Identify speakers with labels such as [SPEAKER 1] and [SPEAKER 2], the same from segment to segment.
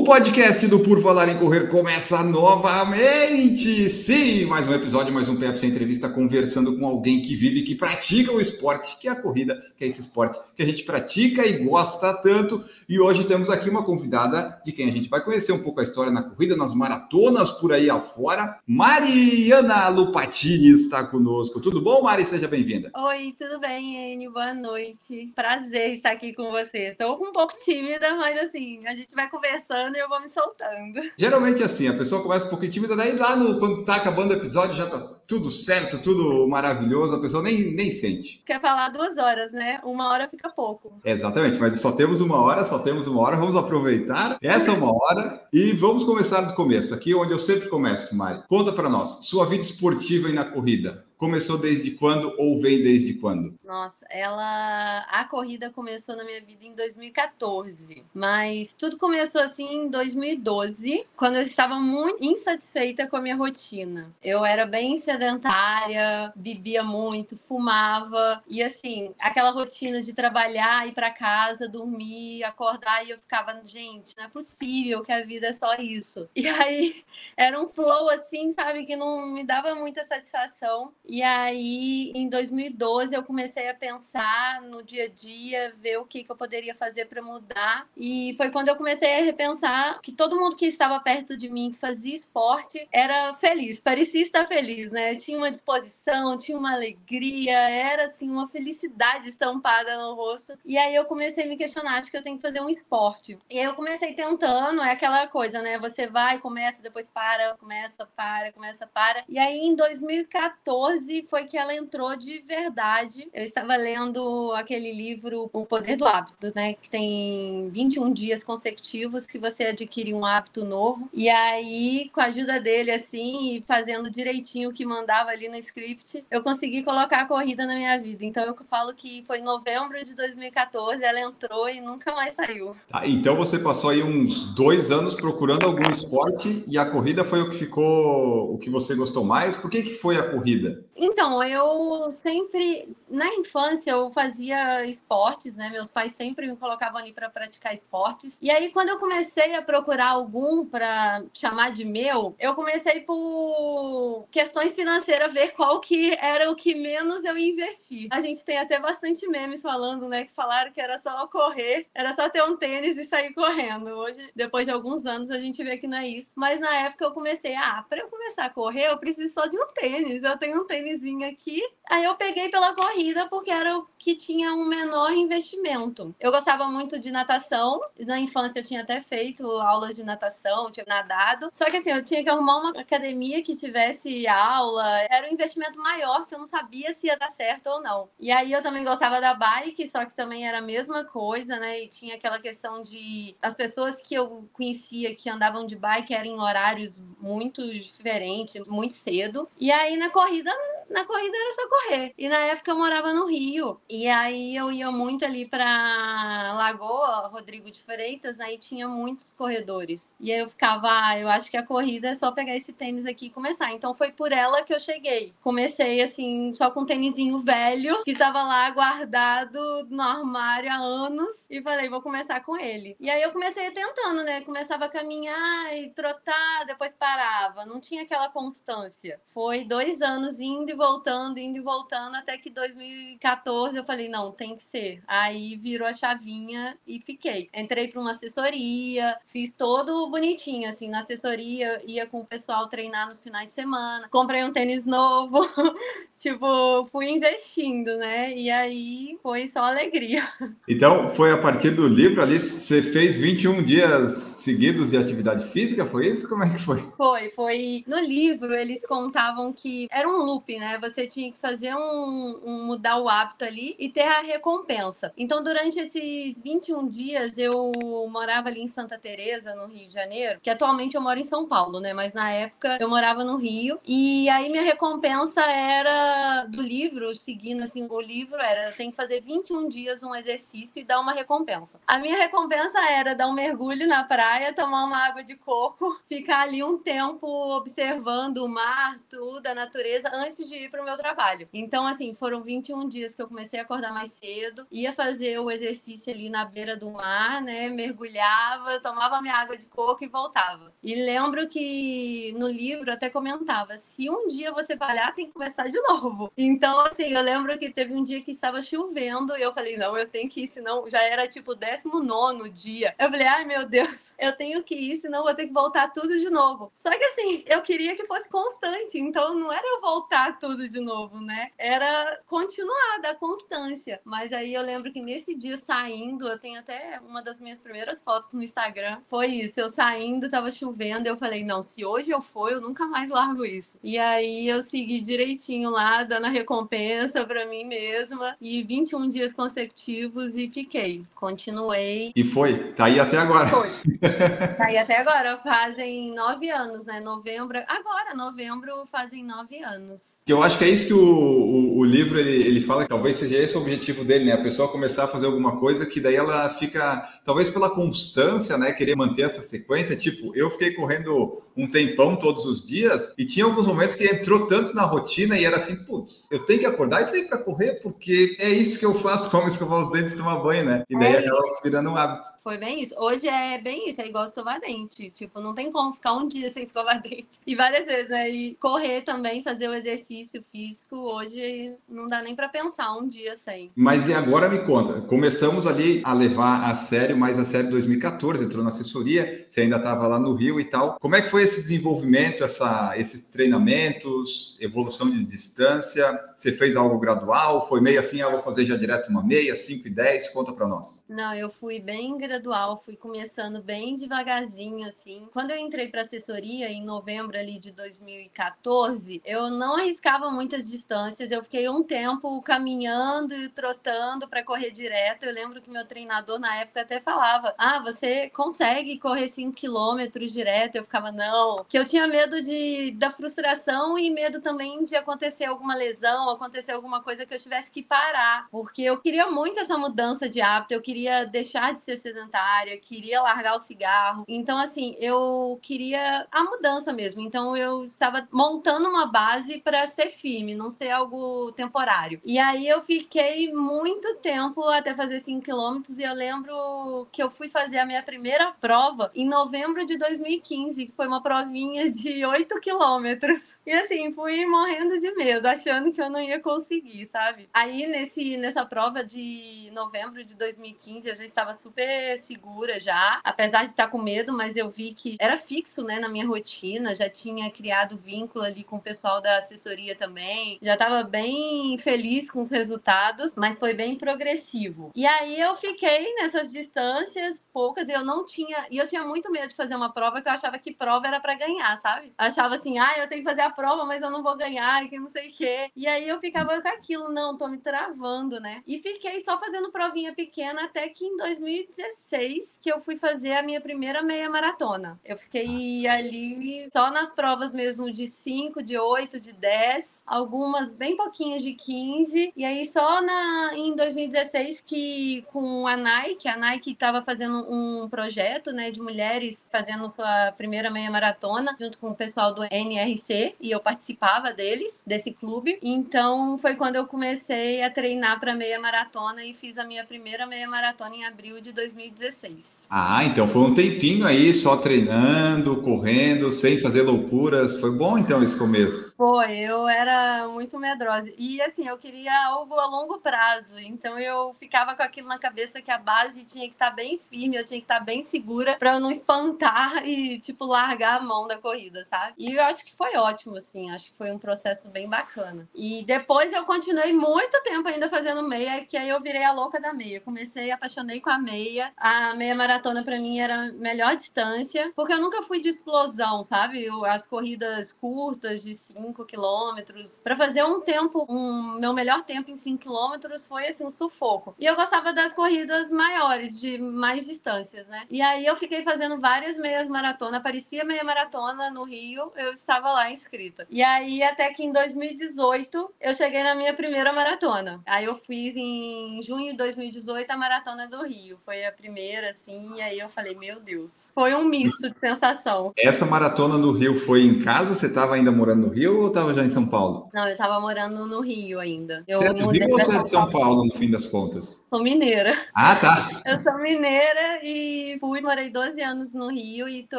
[SPEAKER 1] O podcast do Por Falar em Correr começa novamente! Sim, mais um episódio, mais um PFC Entrevista conversando com alguém que vive, que pratica o esporte, que é a corrida, que é esse esporte que a gente pratica e gosta tanto. E hoje temos aqui uma convidada de quem a gente vai conhecer um pouco a história na corrida, nas maratonas por aí afora. Mariana Lupatini está conosco. Tudo bom, Mari? Seja bem-vinda.
[SPEAKER 2] Oi, tudo bem, Enio? Boa noite. Prazer estar aqui com você. Estou um pouco tímida, mas assim, a gente vai conversando e eu vou me soltando.
[SPEAKER 1] Geralmente é assim, a pessoa começa um pouquinho tímida, daí lá no, quando tá acabando o episódio já tá tudo certo, tudo maravilhoso, a pessoa nem, nem sente.
[SPEAKER 2] Quer falar duas horas, né? Uma hora fica pouco.
[SPEAKER 1] Exatamente, mas só temos uma hora, só temos uma hora, vamos aproveitar essa uma hora e vamos começar do começo, aqui onde eu sempre começo, Mari. Conta para nós, sua vida esportiva e na corrida. Começou desde quando ou vem desde quando?
[SPEAKER 2] Nossa, ela. A corrida começou na minha vida em 2014. Mas tudo começou assim em 2012, quando eu estava muito insatisfeita com a minha rotina. Eu era bem sedentária, bebia muito, fumava. E assim, aquela rotina de trabalhar, ir para casa, dormir, acordar, e eu ficava, gente, não é possível que a vida é só isso. E aí era um flow assim, sabe, que não me dava muita satisfação. E aí, em 2012, eu comecei a pensar no dia a dia, ver o que, que eu poderia fazer para mudar. E foi quando eu comecei a repensar que todo mundo que estava perto de mim, que fazia esporte, era feliz, parecia estar feliz, né? Tinha uma disposição, tinha uma alegria, era assim, uma felicidade estampada no rosto. E aí eu comecei a me questionar, acho que eu tenho que fazer um esporte. E aí eu comecei tentando, é aquela coisa, né? Você vai, começa, depois para, começa, para, começa, para. E aí em 2014, foi que ela entrou de verdade. Eu estava lendo aquele livro O Poder do Hábito, né? Que tem 21 dias consecutivos que você adquire um hábito novo. E aí, com a ajuda dele, assim, fazendo direitinho o que mandava ali no script, eu consegui colocar a corrida na minha vida. Então eu falo que foi em novembro de 2014, ela entrou e nunca mais saiu.
[SPEAKER 1] Tá, então você passou aí uns dois anos procurando algum esporte e a corrida foi o que ficou, o que você gostou mais. Por que, que foi a corrida?
[SPEAKER 2] Então, eu sempre, na infância, eu fazia esportes, né? Meus pais sempre me colocavam ali para praticar esportes. E aí, quando eu comecei a procurar algum para chamar de meu, eu comecei por questões financeiras, ver qual que era o que menos eu investi. A gente tem até bastante memes falando, né? Que falaram que era só correr, era só ter um tênis e sair correndo. Hoje, depois de alguns anos, a gente vê que não é isso. Mas na época eu comecei, ah, para eu começar a correr, eu preciso só de um tênis. Eu tenho um tênis aqui. Aí eu peguei pela corrida porque era o que tinha um menor investimento. Eu gostava muito de natação. Na infância eu tinha até feito aulas de natação, tinha nadado. Só que assim, eu tinha que arrumar uma academia que tivesse aula. Era um investimento maior que eu não sabia se ia dar certo ou não. E aí eu também gostava da bike, só que também era a mesma coisa, né? E tinha aquela questão de as pessoas que eu conhecia que andavam de bike eram em horários muito diferentes, muito cedo. E aí na corrida na corrida era só correr. E na época eu morava no Rio. E aí eu ia muito ali pra Lagoa, Rodrigo de Freitas, aí né, tinha muitos corredores. E aí eu ficava, ah, eu acho que a corrida é só pegar esse tênis aqui e começar. Então foi por ela que eu cheguei. Comecei assim, só com um tênisinho velho, que tava lá guardado no armário há anos. E falei, vou começar com ele. E aí eu comecei tentando, né? Começava a caminhar e trotar, depois parava. Não tinha aquela constância. Foi dois anos indo e voltando, indo e voltando, até que 2014 eu falei, não, tem que ser. Aí virou a chavinha e fiquei. Entrei para uma assessoria, fiz todo bonitinho, assim, na assessoria, ia com o pessoal treinar nos finais de semana, comprei um tênis novo, tipo, fui investindo, né? E aí foi só alegria.
[SPEAKER 1] Então, foi a partir do livro ali, você fez 21 dias seguidos de atividade física, foi isso? Como é que foi?
[SPEAKER 2] Foi, foi. No livro, eles contavam que era um loop, né? Você tinha que fazer um, um, mudar o hábito ali e ter a recompensa. Então, durante esses 21 dias, eu morava ali em Santa Teresa, no Rio de Janeiro, que atualmente eu moro em São Paulo, né? Mas na época eu morava no Rio. E aí minha recompensa era do livro, seguindo assim, o livro era eu tenho que fazer 21 dias um exercício e dar uma recompensa. A minha recompensa era dar um mergulho na praia, tomar uma água de coco, ficar ali um tempo observando o mar, tudo, a natureza, antes de ir para o meu trabalho. Então, assim, foram 21 dias que eu comecei a acordar mais cedo, ia fazer o exercício ali na beira do mar, né? Mergulhava, tomava minha água de coco e voltava. E lembro que no livro até comentava: se um dia você falhar, tem que começar de novo. Então, assim, eu lembro que teve um dia que estava chovendo e eu falei: não, eu tenho que ir, senão já era tipo o 19 dia. Eu falei: ai meu Deus, eu tenho que ir, senão vou ter que voltar tudo de novo. Só que assim, eu queria que fosse constante, então não era eu voltar tudo de novo, né? Era continuar da constância. Mas aí eu lembro que nesse dia saindo, eu tenho até uma das minhas primeiras fotos no Instagram, foi isso. Eu saindo, tava chovendo, eu falei: não, se hoje eu for, eu nunca mais largo isso. E aí eu segui direitinho lá, dando a recompensa para mim mesma, e 21 dias consecutivos e fiquei. Continuei.
[SPEAKER 1] E foi, tá aí até agora.
[SPEAKER 2] Foi. tá aí até agora, fazem nove anos, né? Novembro, agora, novembro, fazem nove anos.
[SPEAKER 1] Que eu acho que é isso que o, o, o livro ele, ele fala, que talvez seja esse o objetivo dele, né? A pessoa começar a fazer alguma coisa que daí ela fica, talvez pela constância, né? Querer manter essa sequência. Tipo, eu fiquei correndo um tempão todos os dias e tinha alguns momentos que entrou tanto na rotina e era assim, putz, eu tenho que acordar e sair para correr porque é isso que eu faço, como escovar os dentes e tomar banho, né? E daí é acaba virando um hábito.
[SPEAKER 2] Foi bem isso. Hoje é bem isso, é igual escovar dente. Tipo, não tem como ficar um dia sem escovar dente. E várias vezes, né? E correr também, fazer o exercício físico, hoje não dá nem para pensar um dia sem.
[SPEAKER 1] Mas e agora me conta, começamos ali a levar a sério, mais a sério 2014, entrou na assessoria, você ainda estava lá no Rio e tal. Como é que foi esse desenvolvimento, essa, esses treinamentos, evolução de distância? Você fez algo gradual? Foi meio assim, ah, vou fazer já direto uma meia, 5 e 10? Conta para nós.
[SPEAKER 2] Não, eu fui bem gradual, fui começando bem devagarzinho, assim. Quando eu entrei para assessoria, em novembro ali de 2014, eu não arriscava muitas distâncias, eu fiquei um tempo caminhando e trotando para correr direto. Eu lembro que meu treinador na época até falava: Ah, você consegue correr 5 quilômetros direto? Eu ficava, não, que eu tinha medo de, da frustração e medo também de acontecer alguma lesão, acontecer alguma coisa que eu tivesse que parar, porque eu queria muito essa mudança de hábito, eu queria deixar de ser sedentária, queria largar o cigarro. Então, assim, eu queria a mudança mesmo. Então, eu estava montando uma base para ser firme, não ser algo temporário. E aí eu fiquei muito tempo até fazer 5 quilômetros e eu lembro que eu fui fazer a minha primeira prova em novembro de 2015, que foi uma provinha de 8 quilômetros. E assim, fui morrendo de medo, achando que eu não ia conseguir, sabe? Aí nesse, nessa prova de novembro de 2015, eu já estava super segura já, apesar de estar com medo, mas eu vi que era fixo, né, na minha rotina, já tinha criado vínculo ali com o pessoal da assessoria também, já estava bem feliz com os resultados, mas foi bem progressivo. E aí eu fiquei nessas distâncias poucas, e eu não tinha, e eu tinha muito medo de fazer uma prova que eu achava que prova era para ganhar, sabe? Achava assim, ah, eu tenho que fazer a prova, mas eu não vou ganhar, que não sei o quê. E aí eu ficava com aquilo, não, tô me travando, né? E fiquei só fazendo provinha pequena até que em 2016 que eu fui fazer a minha primeira meia maratona. Eu fiquei ali só nas provas mesmo de 5, de 8, de 10, algumas bem pouquinhas de 15. E aí só na em 2016 que com a Nike, a Nike estava fazendo um projeto, né, de mulheres fazendo sua primeira meia maratona junto com o pessoal do NRC e eu participava deles, desse clube. Então foi quando eu comecei a treinar para meia maratona e fiz a minha primeira meia maratona em abril de 2016.
[SPEAKER 1] Ah, então foi um tempinho aí só treinando, correndo, sem fazer loucuras. Foi bom então esse começo?
[SPEAKER 2] Foi, eu era muito medrosa. E assim, eu queria algo a longo prazo. Então eu ficava com aquilo na cabeça que a base tinha que estar bem firme, eu tinha que estar bem segura para eu não espantar e, tipo, largar a mão da corrida, sabe? E eu acho que foi ótimo, assim. Acho que foi um processo bem bacana. E depois eu continuei muito tempo ainda fazendo meia, que aí eu virei a louca da meia. Comecei, apaixonei com a meia. A meia maratona para mim era a melhor distância, porque eu nunca fui de explosão, sabe? As corridas curtas de 5 quilômetros. Para fazer fazer um tempo, um meu melhor tempo em 5 quilômetros foi assim um sufoco. E eu gostava das corridas maiores, de mais distâncias, né? E aí eu fiquei fazendo várias meias maratona, aparecia meia maratona no Rio, eu estava lá inscrita. E aí até que em 2018 eu cheguei na minha primeira maratona. Aí eu fiz em junho de 2018 a maratona do Rio. Foi a primeira assim, e aí eu falei, meu Deus. Foi um misto de sensação.
[SPEAKER 1] Essa maratona no Rio foi em casa? Você estava ainda morando no Rio ou estava já em São Paulo?
[SPEAKER 2] Não, eu estava morando no Rio ainda. Eu
[SPEAKER 1] você é do Rio ou você é de São Paulo. Paulo no fim das contas?
[SPEAKER 2] Sou mineira.
[SPEAKER 1] Ah, tá.
[SPEAKER 2] Eu sou mineira e fui, morei 12 anos no Rio e tô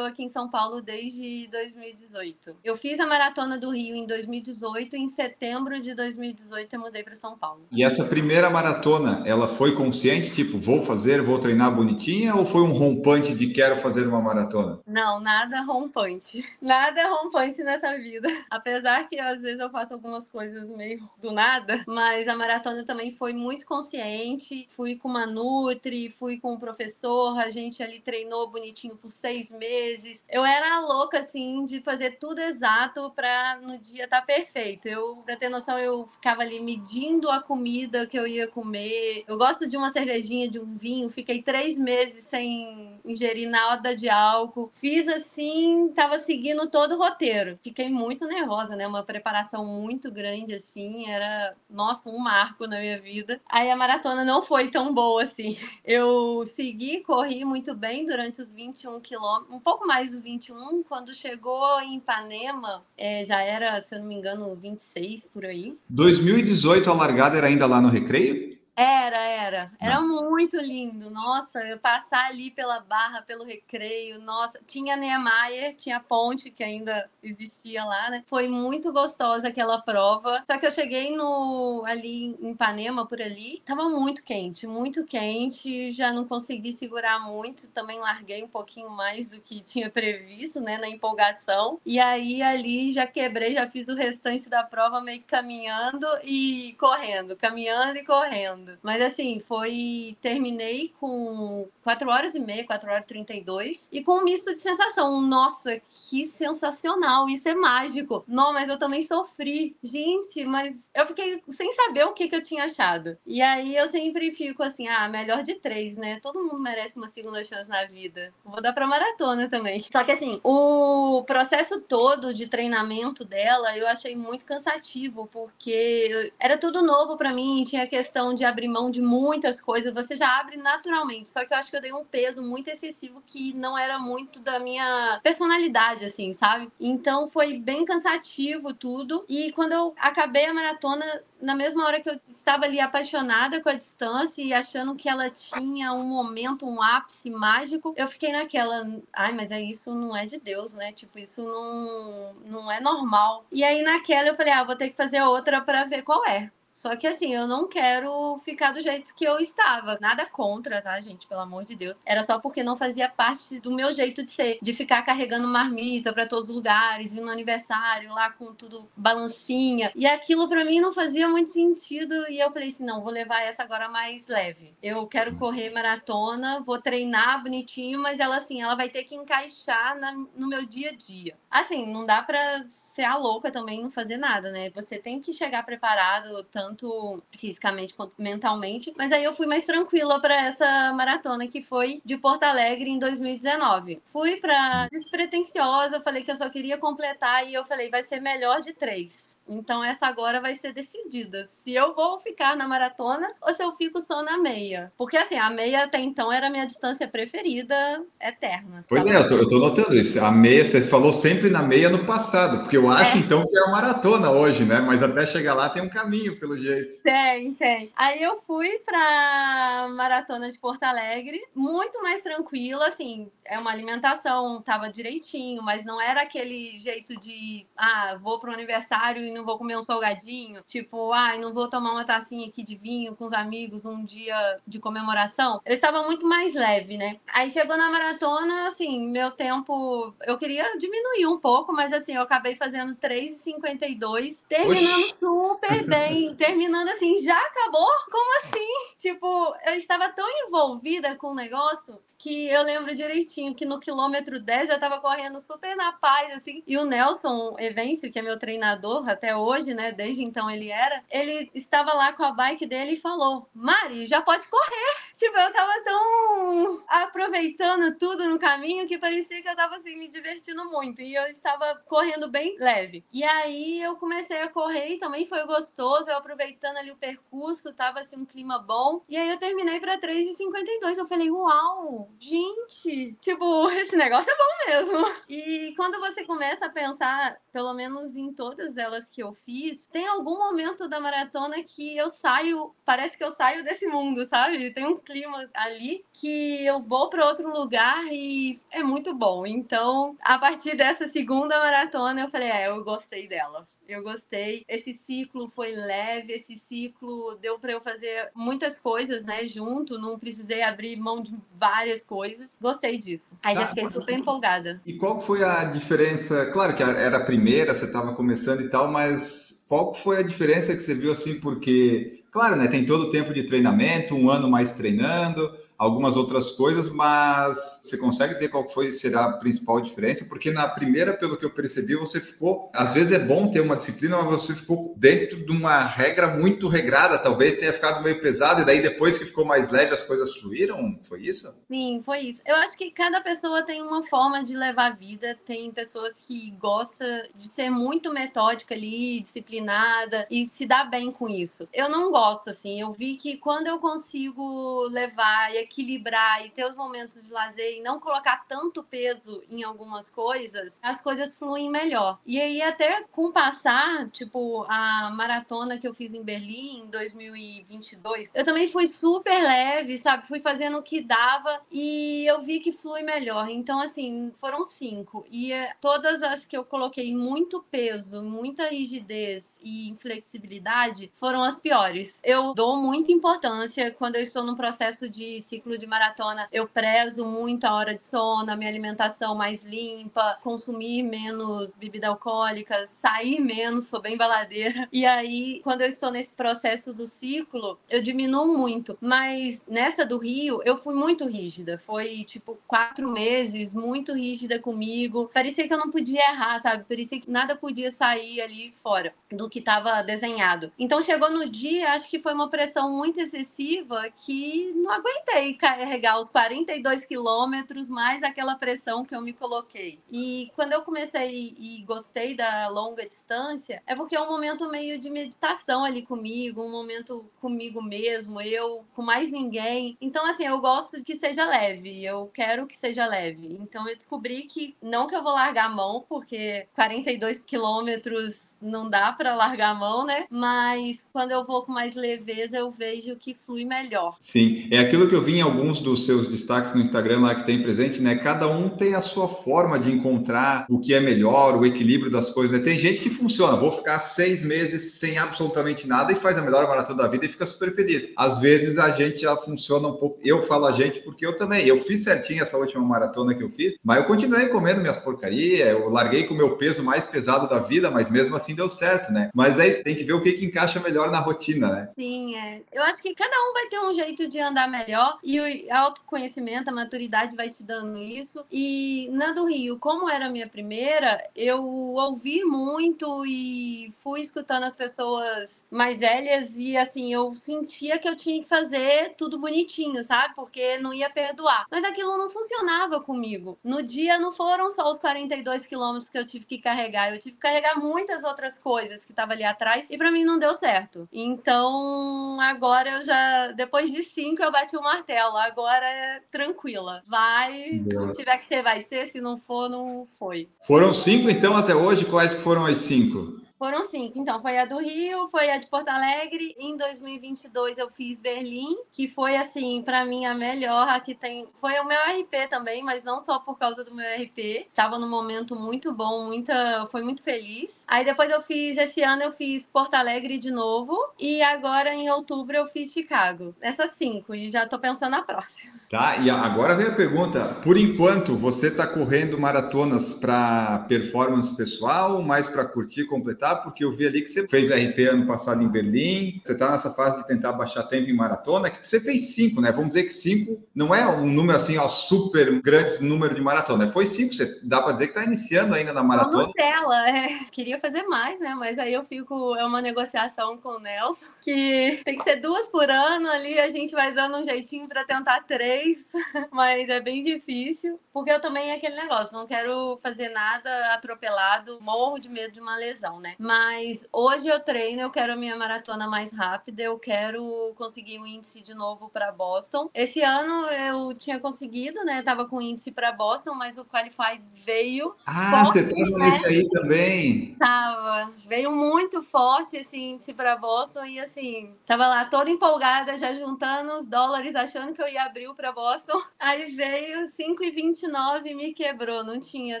[SPEAKER 2] aqui em São Paulo desde 2018. Eu fiz a maratona do Rio em 2018 e em setembro de 2018 eu mudei para São Paulo.
[SPEAKER 1] E essa primeira maratona, ela foi consciente, tipo, vou fazer, vou treinar bonitinha ou foi um rompante de quero fazer uma maratona?
[SPEAKER 2] Não, nada rompante. Nada rompante nessa vida. Apesar que às vezes eu faço algumas coisas meio do nada, mas a maratona também foi muito consciente. Fui com uma Nutri, fui com um professor, a gente ali treinou bonitinho por seis meses. Eu era louca, assim, de fazer tudo exato para no dia estar tá perfeito. Eu, pra ter noção, eu ficava ali medindo a comida que eu ia comer. Eu gosto de uma cervejinha, de um vinho. Fiquei três meses sem ingerir nada de álcool. Fiz assim, tava seguindo todo o roteiro. Fiquei muito nervosa, né? Uma preparação muito grande, assim. Era, nossa, um marco na minha vida vida. Aí a maratona não foi tão boa assim. Eu segui, corri muito bem durante os 21 quilômetros, um pouco mais dos 21. Quando chegou em Ipanema, é, já era, se eu não me engano, 26 por aí.
[SPEAKER 1] 2018 a largada era ainda lá no Recreio?
[SPEAKER 2] Era, era. Era Não. muito lindo. Nossa, eu passar ali pela barra, pelo recreio, nossa. Tinha Niemeyer, tinha a ponte que ainda existia lá, né? Foi muito gostosa aquela prova. Só que eu cheguei no ali em Ipanema, por ali, tava muito quente, muito quente. Já não consegui segurar muito. Também larguei um pouquinho mais do que tinha previsto, né? Na empolgação. E aí ali já quebrei, já fiz o restante da prova meio que caminhando e correndo, caminhando e correndo. Mas assim, foi. Terminei com 4 horas e meia, 4 horas e 32. E com um misto de sensação. Nossa, que sensacional! Isso é mágico. Não, mas eu também sofri. Gente, mas eu fiquei sem saber o que, que eu tinha achado. E aí eu sempre fico assim, ah, melhor de três, né? Todo mundo merece uma segunda chance na vida. Vou dar pra maratona também. Só que assim, o processo todo de treinamento dela eu achei muito cansativo, porque era tudo novo para mim, tinha a questão de abrir mão de muitas coisas, você já abre naturalmente. Só que eu acho que eu dei um peso muito excessivo que não era muito da minha personalidade, assim, sabe? Então foi bem cansativo tudo. E quando eu acabei a maratona, na mesma hora que eu estava ali apaixonada com a distância e achando que ela tinha um momento, um ápice mágico, eu fiquei naquela, ai, mas é isso não é de Deus, né? Tipo, isso não, não é normal. E aí naquela eu falei, ah, vou ter que fazer outra para ver qual é. Só que assim, eu não quero ficar do jeito que eu estava. Nada contra, tá, gente? Pelo amor de Deus. Era só porque não fazia parte do meu jeito de ser. De ficar carregando marmita para todos os lugares, e no aniversário, lá com tudo balancinha. E aquilo para mim não fazia muito sentido. E eu falei assim: não, vou levar essa agora mais leve. Eu quero correr maratona, vou treinar bonitinho, mas ela assim, ela vai ter que encaixar na, no meu dia a dia. Assim, não dá pra ser a louca também não fazer nada, né? Você tem que chegar preparado, tanto fisicamente quanto mentalmente. Mas aí eu fui mais tranquila para essa maratona que foi de Porto Alegre em 2019. Fui para despretensiosa, falei que eu só queria completar e eu falei, vai ser melhor de três. Então essa agora vai ser decidida. Se eu vou ficar na maratona ou se eu fico só na meia. Porque assim, a meia até então era a minha distância preferida eterna.
[SPEAKER 1] Pois é, eu tô, eu tô, notando isso. A meia, você falou sempre na meia no passado, porque eu acho é. então que é a maratona hoje, né? Mas até chegar lá tem um caminho, pelo jeito.
[SPEAKER 2] Tem, tem. Aí eu fui pra maratona de Porto Alegre, muito mais tranquila, assim, é uma alimentação, tava direitinho, mas não era aquele jeito de, ah, vou pro aniversário e não vou comer um salgadinho. Tipo, ai, não vou tomar uma tacinha aqui de vinho com os amigos um dia de comemoração. Eu estava muito mais leve, né? Aí chegou na maratona, assim, meu tempo. Eu queria diminuir um pouco, mas assim, eu acabei fazendo 3,52, terminando Oxi. super bem. terminando assim, já acabou? Como assim? tipo, eu estava tão envolvida com o negócio que eu lembro direitinho que no quilômetro 10 eu tava correndo super na paz, assim. E o Nelson Evencio, que é meu treinador até hoje, né? Desde então ele era, ele estava lá com a bike dele e falou: Mari, já pode correr. Tipo, eu tava tão aproveitando tudo no caminho que parecia que eu tava assim me divertindo muito. E eu estava correndo bem leve. E aí eu comecei a correr e também foi gostoso. Eu aproveitando ali o percurso, tava assim um clima bom. E aí eu terminei para 3,52. Eu falei, uau, gente, tipo, esse negócio é bom mesmo. E quando você começa a pensar, pelo menos em todas elas que eu fiz, tem algum momento da maratona que eu saio, parece que eu saio desse mundo, sabe? Tem um clima ali que eu vou para outro lugar e é muito bom. Então, a partir dessa segunda maratona, eu falei, é, eu gostei dela. Eu gostei. Esse ciclo foi leve, esse ciclo deu para eu fazer muitas coisas, né, junto, não precisei abrir mão de várias coisas. Gostei disso. Aí já tá. fiquei super empolgada.
[SPEAKER 1] E qual foi a diferença? Claro que era a primeira, você estava começando e tal, mas qual foi a diferença que você viu assim? Porque, claro, né, tem todo o tempo de treinamento, um ano mais treinando, algumas outras coisas, mas você consegue dizer qual foi será a principal diferença? Porque na primeira, pelo que eu percebi, você ficou, às vezes é bom ter uma disciplina, mas você ficou dentro de uma regra muito regrada, talvez tenha ficado meio pesado e daí depois que ficou mais leve as coisas fluíram, foi isso?
[SPEAKER 2] Sim, foi isso. Eu acho que cada pessoa tem uma forma de levar a vida, tem pessoas que gostam de ser muito metódica ali, disciplinada e se dá bem com isso. Eu não gosto assim, eu vi que quando eu consigo levar e equilibrar e ter os momentos de lazer e não colocar tanto peso em algumas coisas, as coisas fluem melhor. E aí, até com passar, tipo, a maratona que eu fiz em Berlim em 2022, eu também fui super leve, sabe? Fui fazendo o que dava e eu vi que flui melhor. Então, assim, foram cinco. E eh, todas as que eu coloquei muito peso, muita rigidez e inflexibilidade foram as piores. Eu dou muita importância quando eu estou no processo de ciclo de maratona, eu prezo muito a hora de sono, a minha alimentação mais limpa, consumir menos bebida alcoólica, sair menos, sou bem baladeira. E aí, quando eu estou nesse processo do ciclo, eu diminuo muito. Mas nessa do Rio, eu fui muito rígida. Foi tipo quatro meses, muito rígida comigo. Parecia que eu não podia errar, sabe? Parecia que nada podia sair ali fora do que estava desenhado. Então chegou no dia, acho que foi uma pressão muito excessiva que não aguentei precisei carregar os 42 quilômetros mais aquela pressão que eu me coloquei. E quando eu comecei e gostei da longa distância, é porque é um momento meio de meditação ali comigo, um momento comigo mesmo, eu com mais ninguém. Então, assim, eu gosto que seja leve, eu quero que seja leve. Então, eu descobri que não que eu vou largar a mão, porque 42 quilômetros não dá para largar a mão, né? Mas quando eu vou com mais leveza, eu vejo que flui melhor.
[SPEAKER 1] Sim, é aquilo que eu vi em alguns dos seus destaques no Instagram lá que tem presente, né? Cada um tem a sua forma de encontrar o que é melhor, o equilíbrio das coisas. Né? Tem gente que funciona, vou ficar seis meses sem absolutamente nada e faz a melhor maratona da vida e fica super feliz. Às vezes a gente já funciona um pouco. Eu falo a gente porque eu também. Eu fiz certinho essa última maratona que eu fiz, mas eu continuei comendo minhas porcarias. Eu larguei com o meu peso mais pesado da vida, mas mesmo assim deu certo, né? Mas aí tem que ver o que, que encaixa melhor na rotina, né?
[SPEAKER 2] Sim, é. Eu acho que cada um vai ter um jeito de andar melhor e o autoconhecimento, a maturidade vai te dando isso. E na do Rio, como era a minha primeira, eu ouvi muito e fui escutando as pessoas mais velhas e assim, eu sentia que eu tinha que fazer tudo bonitinho, sabe? Porque não ia perdoar. Mas aquilo não funcionava comigo. No dia não foram só os 42 quilômetros que eu tive que carregar, eu tive que carregar muitas outras coisas que estavam ali atrás e para mim não deu certo. Então, agora eu já, depois de cinco, eu bati o martelo. Agora é tranquila. Vai, Boa. se tiver que ser, vai ser. Se não for, não foi.
[SPEAKER 1] Foram cinco, então, até hoje? Quais que foram as cinco?
[SPEAKER 2] Foram cinco. Então, foi a do Rio, foi a de Porto Alegre. Em 2022 eu fiz Berlim, que foi assim, para mim a melhor. Aqui tem, foi o meu RP também, mas não só por causa do meu RP. Tava num momento muito bom, muita, foi muito feliz. Aí depois eu fiz esse ano eu fiz Porto Alegre de novo e agora em outubro eu fiz Chicago. Essas cinco e já tô pensando na próxima.
[SPEAKER 1] Tá, e agora vem a pergunta. Por enquanto, você está correndo maratonas para performance pessoal, mais para curtir, completar porque eu vi ali que você fez RP ano passado em Berlim, você está nessa fase de tentar baixar tempo em maratona, que você fez cinco, né? Vamos dizer que cinco não é um número assim, ó, super grande número de maratona. Foi cinco, você dá para dizer que está iniciando ainda na maratona.
[SPEAKER 2] Nutella, é. Queria fazer mais, né? Mas aí eu fico, é uma negociação com o Nelson, que tem que ser duas por ano ali, a gente vai dando um jeitinho para tentar três, mas é bem difícil, porque eu também é aquele negócio, não quero fazer nada atropelado, morro de medo de uma lesão, né? Mas hoje eu treino, eu quero a minha maratona mais rápida, eu quero conseguir o um índice de novo para Boston. Esse ano eu tinha conseguido, né? Tava com índice para Boston, mas o Qualify veio.
[SPEAKER 1] Ah, forte, você tava né? nesse aí também?
[SPEAKER 2] Tava. Veio muito forte esse índice para Boston e assim, tava lá toda empolgada, já juntando os dólares, achando que eu ia abrir para Boston. Aí veio 5,29 e me quebrou, não tinha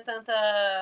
[SPEAKER 2] tanta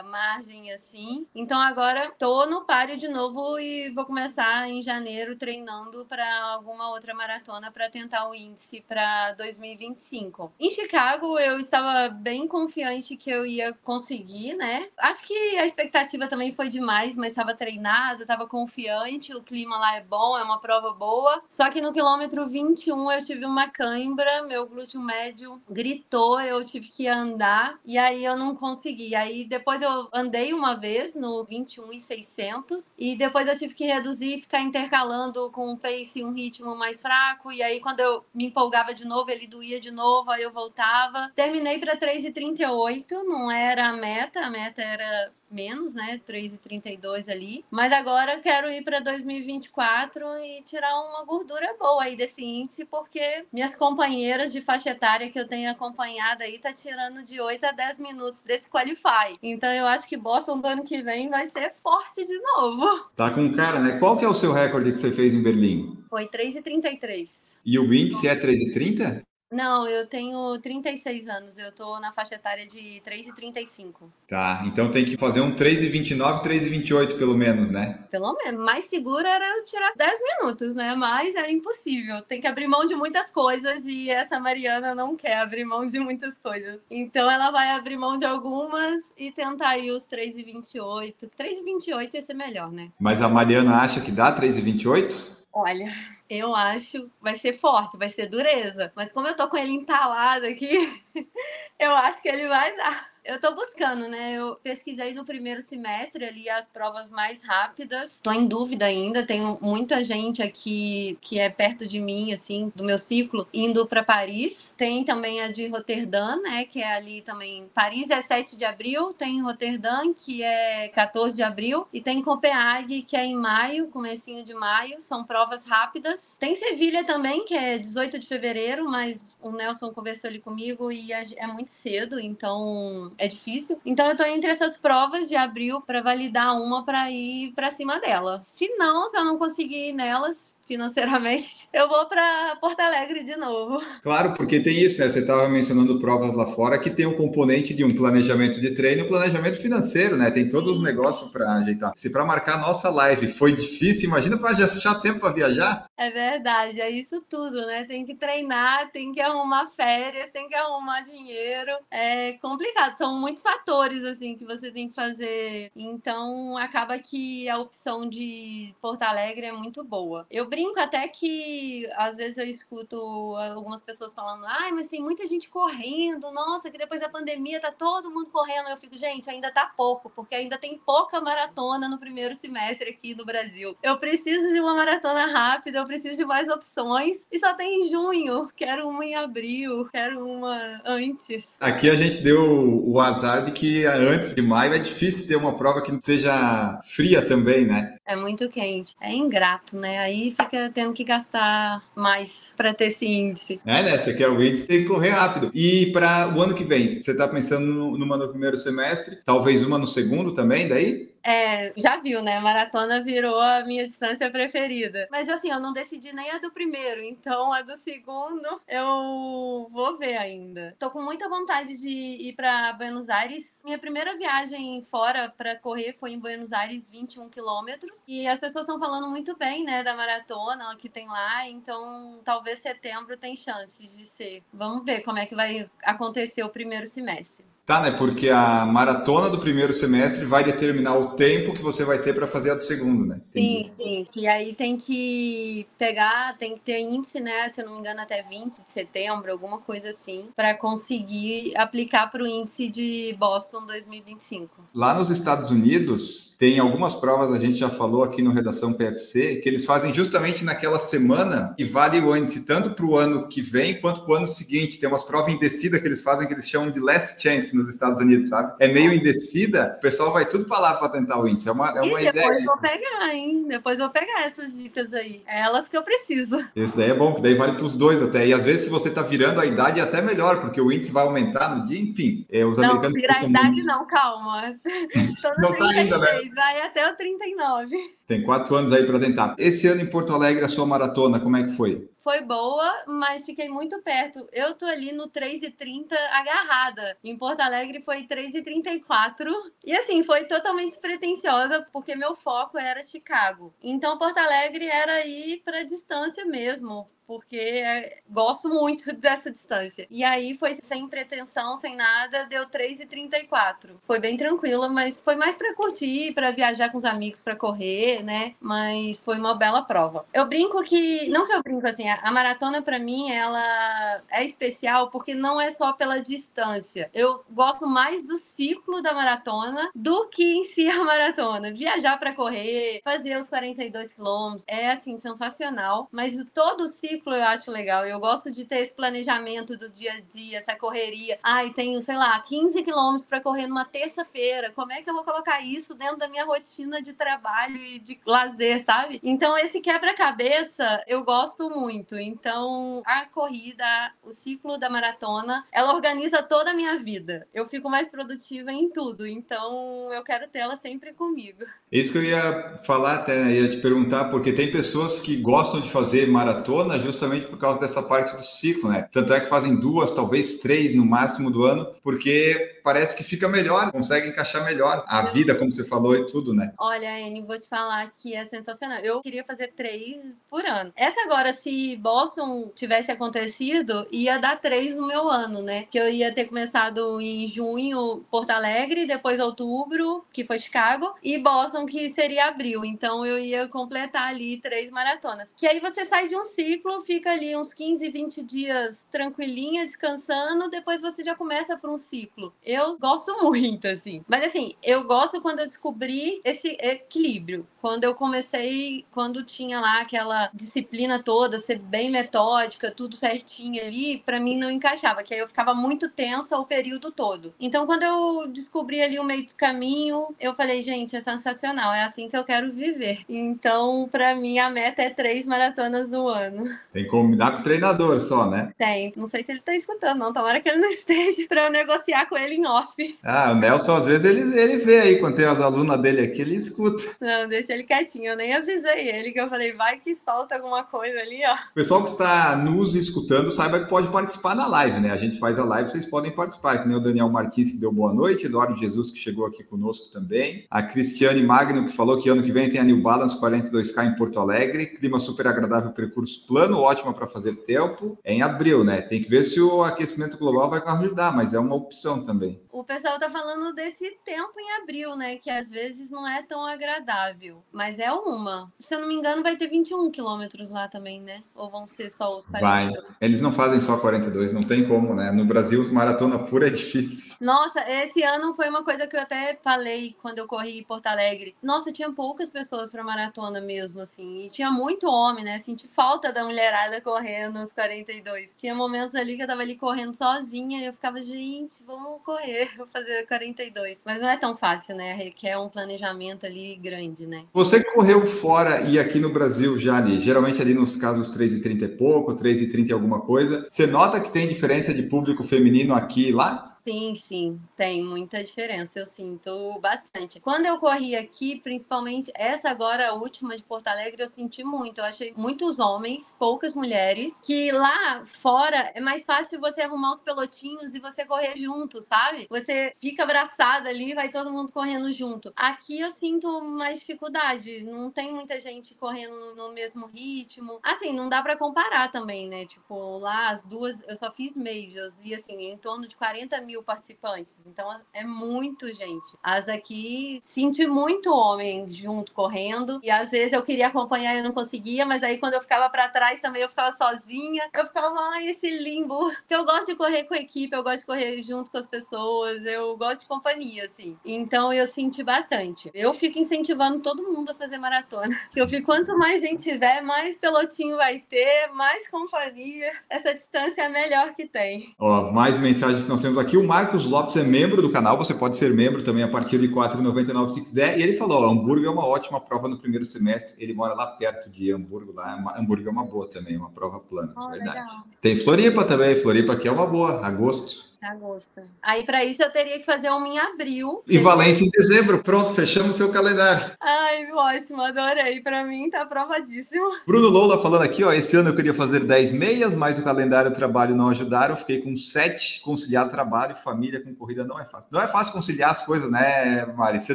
[SPEAKER 2] margem assim. Então agora tô no páreo de novo e vou começar em janeiro treinando para alguma outra maratona para tentar o índice para 2025. Em Chicago eu estava bem confiante que eu ia conseguir, né? Acho que a expectativa também foi demais, mas estava treinada, estava confiante, o clima lá é bom, é uma prova boa. Só que no quilômetro 21 eu tive uma cãibra, meu glúteo médio gritou, eu tive que andar e aí eu não consegui. Aí depois eu andei uma vez no 21 e 600 e depois eu tive que reduzir, ficar intercalando com um pace um ritmo mais fraco. E aí quando eu me empolgava de novo, ele doía de novo, aí eu voltava. Terminei para 3,38, não era a meta, a meta era menos, né? 3,32 ali. Mas agora quero ir para 2024 e tirar uma gordura boa aí desse índice, porque minhas companheiras de faixa etária que eu tenho acompanhado aí tá tirando de 8 a 10 minutos desse qualify. Então eu acho que Boston do ano que vem vai ser forte de novo.
[SPEAKER 1] Tá com cara, né? Qual que é o seu recorde que você fez em Berlim?
[SPEAKER 2] Foi 3,33.
[SPEAKER 1] E o índice é 3,30?
[SPEAKER 2] Não, eu tenho 36 anos, eu tô na faixa etária de 3,35.
[SPEAKER 1] Tá, então tem que fazer um 3,29, 3,28 pelo menos, né?
[SPEAKER 2] Pelo menos. Mais seguro era eu tirar 10 minutos, né? Mas é impossível. Tem que abrir mão de muitas coisas e essa Mariana não quer abrir mão de muitas coisas. Então ela vai abrir mão de algumas e tentar aí os 3,28. 3,28 ia ser melhor, né?
[SPEAKER 1] Mas a Mariana acha que dá 3,28?
[SPEAKER 2] Olha, eu acho vai ser forte, vai ser dureza. Mas como eu tô com ele entalado aqui, eu acho que ele vai dar. Eu tô buscando, né? Eu pesquisei no primeiro semestre ali as provas mais rápidas. Tô em dúvida ainda. Tenho muita gente aqui que é perto de mim, assim, do meu ciclo, indo para Paris. Tem também a de Roterdã, né? Que é ali também. Paris é 7 de abril. Tem Roterdã, que é 14 de abril. E tem Copenhague, que é em maio, comecinho de maio. São provas rápidas. Tem Sevilha também, que é 18 de fevereiro, mas o Nelson conversou ali comigo e é muito cedo, então é difícil. Então eu tô entre essas provas de abril para validar uma para ir para cima dela. Se não, se eu não conseguir ir nelas, financeiramente, eu vou para Porto Alegre de novo.
[SPEAKER 1] Claro, porque tem isso, né? Você estava mencionando provas lá fora que tem um componente de um planejamento de treino um planejamento financeiro, né? Tem todos os negócios para ajeitar. Se para marcar nossa live foi difícil, imagina para já achar tempo para viajar.
[SPEAKER 2] É verdade, é isso tudo, né? Tem que treinar, tem que arrumar férias, tem que arrumar dinheiro. É complicado, são muitos fatores assim que você tem que fazer. Então acaba que a opção de Porto Alegre é muito boa. Eu brinco até que às vezes eu escuto algumas pessoas falando: ai, mas tem muita gente correndo, nossa, que depois da pandemia tá todo mundo correndo. Eu fico, gente, ainda tá pouco, porque ainda tem pouca maratona no primeiro semestre aqui no Brasil. Eu preciso de uma maratona rápida, eu preciso de mais opções, e só tem em junho. Quero uma em abril, quero uma antes.
[SPEAKER 1] Aqui a gente deu o azar de que antes de maio é difícil ter uma prova que seja fria também, né?
[SPEAKER 2] É muito quente. É ingrato, né? Aí fica tendo que gastar mais para ter esse índice.
[SPEAKER 1] É, né? Você quer o índice, tem que correr rápido. E para o ano que vem, você está pensando numa no primeiro semestre, talvez uma no segundo também, daí?
[SPEAKER 2] É, já viu, né? Maratona virou a minha distância preferida. Mas assim, eu não decidi nem a do primeiro, então a do segundo eu vou ver ainda. Tô com muita vontade de ir para Buenos Aires. Minha primeira viagem fora para correr foi em Buenos Aires, 21 quilômetros. E as pessoas estão falando muito bem, né, da maratona que tem lá, então talvez setembro tem chances de ser. Vamos ver como é que vai acontecer o primeiro semestre.
[SPEAKER 1] Tá, né? Porque a maratona do primeiro semestre vai determinar o tempo que você vai ter para fazer a do segundo, né?
[SPEAKER 2] Sim, sim. E aí tem que pegar, tem que ter índice, né? Se eu não me engano, até 20 de setembro, alguma coisa assim, para conseguir aplicar para o índice de Boston 2025.
[SPEAKER 1] Lá nos Estados Unidos, tem algumas provas, a gente já falou aqui no Redação PFC, que eles fazem justamente naquela semana e vale o índice tanto para o ano que vem quanto para o ano seguinte. Tem umas provas indecidas que eles fazem que eles chamam de last chance nos Estados Unidos, sabe? É meio indecida, o pessoal vai tudo para lá para tentar o índice. É uma, é uma
[SPEAKER 2] e depois
[SPEAKER 1] ideia.
[SPEAKER 2] vou pegar, hein? Depois vou pegar essas dicas aí. É elas que eu preciso.
[SPEAKER 1] Esse daí é bom, que daí vale para os dois até. E às vezes, se você está virando a idade, é até melhor, porque o índice vai aumentar no dia, enfim. É, os
[SPEAKER 2] não,
[SPEAKER 1] americanos
[SPEAKER 2] virar a idade não, calma.
[SPEAKER 1] não tá ainda, né?
[SPEAKER 2] Vai até o 39.
[SPEAKER 1] Tem quatro anos aí para tentar. Esse ano em Porto Alegre, a sua maratona, como é que foi?
[SPEAKER 2] Foi boa, mas fiquei muito perto. Eu tô ali no 3,30 agarrada. Em Porto Alegre foi 3,34. E assim, foi totalmente despretensiosa, porque meu foco era Chicago. Então, Porto Alegre era ir pra distância mesmo porque é, gosto muito dessa distância. E aí foi sem pretensão, sem nada, deu 3,34. Foi bem tranquila, mas foi mais para curtir, para viajar com os amigos, para correr, né? Mas foi uma bela prova. Eu brinco que, não que eu brinco assim, a maratona para mim ela é especial porque não é só pela distância. Eu gosto mais do ciclo da maratona do que em si a maratona. Viajar para correr, fazer os 42 quilômetros, é assim sensacional, mas todo o ciclo ciclo eu acho legal. Eu gosto de ter esse planejamento do dia a dia, essa correria. Ai, tenho, sei lá, 15 quilômetros para correr numa terça-feira. Como é que eu vou colocar isso dentro da minha rotina de trabalho e de lazer, sabe? Então, esse quebra-cabeça eu gosto muito. Então, a corrida, o ciclo da maratona, ela organiza toda a minha vida. Eu fico mais produtiva em tudo. Então, eu quero ter ela sempre comigo.
[SPEAKER 1] Isso que eu ia falar até, ia te perguntar, porque tem pessoas que gostam de fazer maratona justamente por causa dessa parte do ciclo, né? Tanto é que fazem duas, talvez três no máximo do ano, porque parece que fica melhor, consegue encaixar melhor a vida, como você falou e tudo, né?
[SPEAKER 2] Olha, Anne, vou te falar que é sensacional. Eu queria fazer três por ano. Essa agora, se Boston tivesse acontecido, ia dar três no meu ano, né? Que eu ia ter começado em junho, Porto Alegre, depois outubro, que foi Chicago, e Boston, que seria abril. Então eu ia completar ali três maratonas. Que aí você sai de um ciclo, fica ali uns 15, 20 dias tranquilinha, descansando, depois você já começa para um ciclo. Eu gosto muito, assim. Mas assim, eu gosto quando eu descobri esse equilíbrio. Quando eu comecei, quando tinha lá aquela disciplina toda, ser bem metódica, tudo certinho ali, para mim não encaixava, que aí eu ficava muito tensa o período todo. Então, quando eu descobri ali o meio do caminho, eu falei, gente, é sensacional, é assim que eu quero viver. Então, para mim, a meta é três maratonas no ano.
[SPEAKER 1] Tem que combinar com o treinador só, né?
[SPEAKER 2] Tem. Não sei se ele tá escutando, não. Tomara que ele não esteja pra eu negociar com ele em off.
[SPEAKER 1] Ah, o Nelson, às vezes, ele, ele vê aí, quando tem as alunas dele aqui, ele escuta.
[SPEAKER 2] Não, deixa ele quietinho. Eu nem avisei ele, que eu falei, vai que solta alguma coisa ali, ó.
[SPEAKER 1] O pessoal que está nos escutando, saiba que pode participar da live, né? A gente faz a live, vocês podem participar. Que nem o Daniel Martins, que deu boa noite, Eduardo Jesus, que chegou aqui conosco também. A Cristiane Magno, que falou que ano que vem tem a New Balance 42K em Porto Alegre. Clima super agradável, percurso plano, ótimo para fazer tempo. É em abril, né? Tem que ver se o aquecimento global vai ajudar, mas é uma opção também.
[SPEAKER 2] O pessoal tá falando desse tempo em abril, né? Que às vezes não é tão agradável. Mas é uma. Se eu não me engano, vai ter 21 quilômetros lá também, né? Ou vão ser só os 42?
[SPEAKER 1] Vai. Eles não fazem só 42, não tem como, né? No Brasil, maratona pura é difícil.
[SPEAKER 2] Nossa, esse ano foi uma coisa que eu até falei quando eu corri em Porto Alegre. Nossa, tinha poucas pessoas pra maratona mesmo, assim. E tinha muito homem, né? Senti falta da mulherada correndo os 42. Tinha momentos ali que eu tava ali correndo sozinha e eu ficava, gente, vamos correr, vou fazer 42. Mas não é tão fácil, né? Requer um planejamento ali grande, né?
[SPEAKER 1] Você correu fora e aqui no Brasil já ali, geralmente ali nos casos 3 e 30 e pouco, 3 e 30 e alguma coisa, você nota que tem diferença de público feminino aqui e lá?
[SPEAKER 2] Sim, sim, tem muita diferença, eu sinto bastante. Quando eu corri aqui, principalmente essa agora, a última de Porto Alegre, eu senti muito. Eu achei muitos homens, poucas mulheres, que lá fora é mais fácil você arrumar os pelotinhos e você correr junto, sabe? Você fica abraçada ali, vai todo mundo correndo junto. Aqui eu sinto mais dificuldade, não tem muita gente correndo no mesmo ritmo. Assim, não dá para comparar também, né? Tipo, lá as duas, eu só fiz majors e assim, em torno de 40 mil mil participantes. Então é muito gente. As aqui senti muito homem junto correndo. E às vezes eu queria acompanhar e eu não conseguia, mas aí quando eu ficava para trás também eu ficava sozinha. Eu ficava, ai, esse limbo. Porque eu gosto de correr com a equipe, eu gosto de correr junto com as pessoas, eu gosto de companhia, assim. Então eu senti bastante. Eu fico incentivando todo mundo a fazer maratona. Eu fico, quanto mais gente tiver, mais pelotinho vai ter, mais companhia. Essa distância é a melhor que tem.
[SPEAKER 1] Ó, mais mensagens que nós temos aqui. O Marcos Lopes é membro do canal, você pode ser membro também a partir de R$ 4,99 se quiser. E ele falou: ó, Hamburgo é uma ótima prova no primeiro semestre. Ele mora lá perto de Hamburgo, lá. Hamburgo é uma boa também, uma prova plana, oh, verdade. Legal. Tem Floripa também, Floripa aqui é uma boa, agosto
[SPEAKER 2] agosto. Aí, para isso, eu teria que fazer um em abril.
[SPEAKER 1] E Valência em dezembro. Pronto, fechamos seu calendário.
[SPEAKER 2] Ai, ótimo, adorei. Para mim, tá aprovadíssimo.
[SPEAKER 1] Bruno Lola falando aqui, ó. Esse ano eu queria fazer 10 meias, mas o calendário e o trabalho não ajudaram. Eu fiquei com 7. Conciliar trabalho família com corrida não é fácil. Não é fácil conciliar as coisas, né, Mari? Você